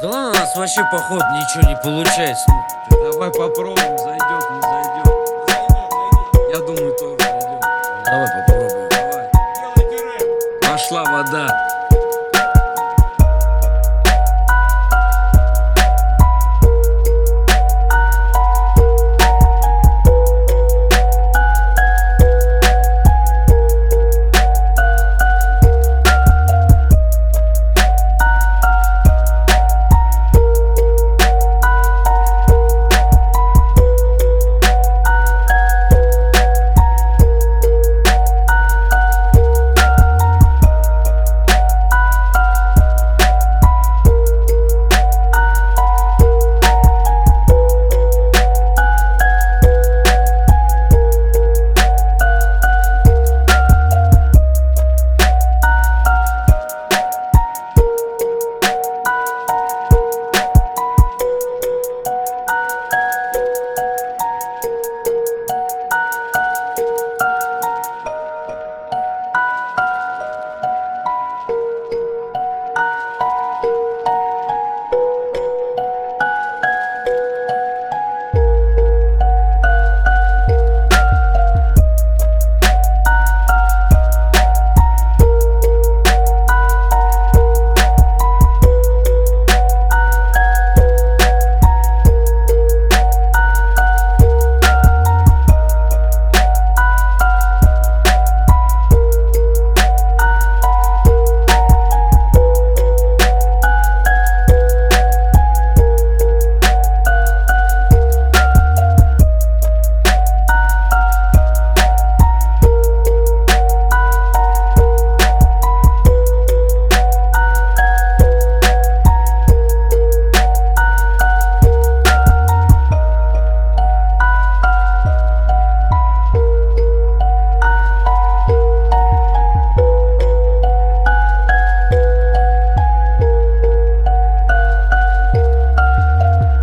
Да ладно, у нас вообще поход ничего не получается. Ну, Давай попробуем, зайдет, не зайдет. Я думаю, тоже зайдет. давай попробуем. Давай. Пошла вода.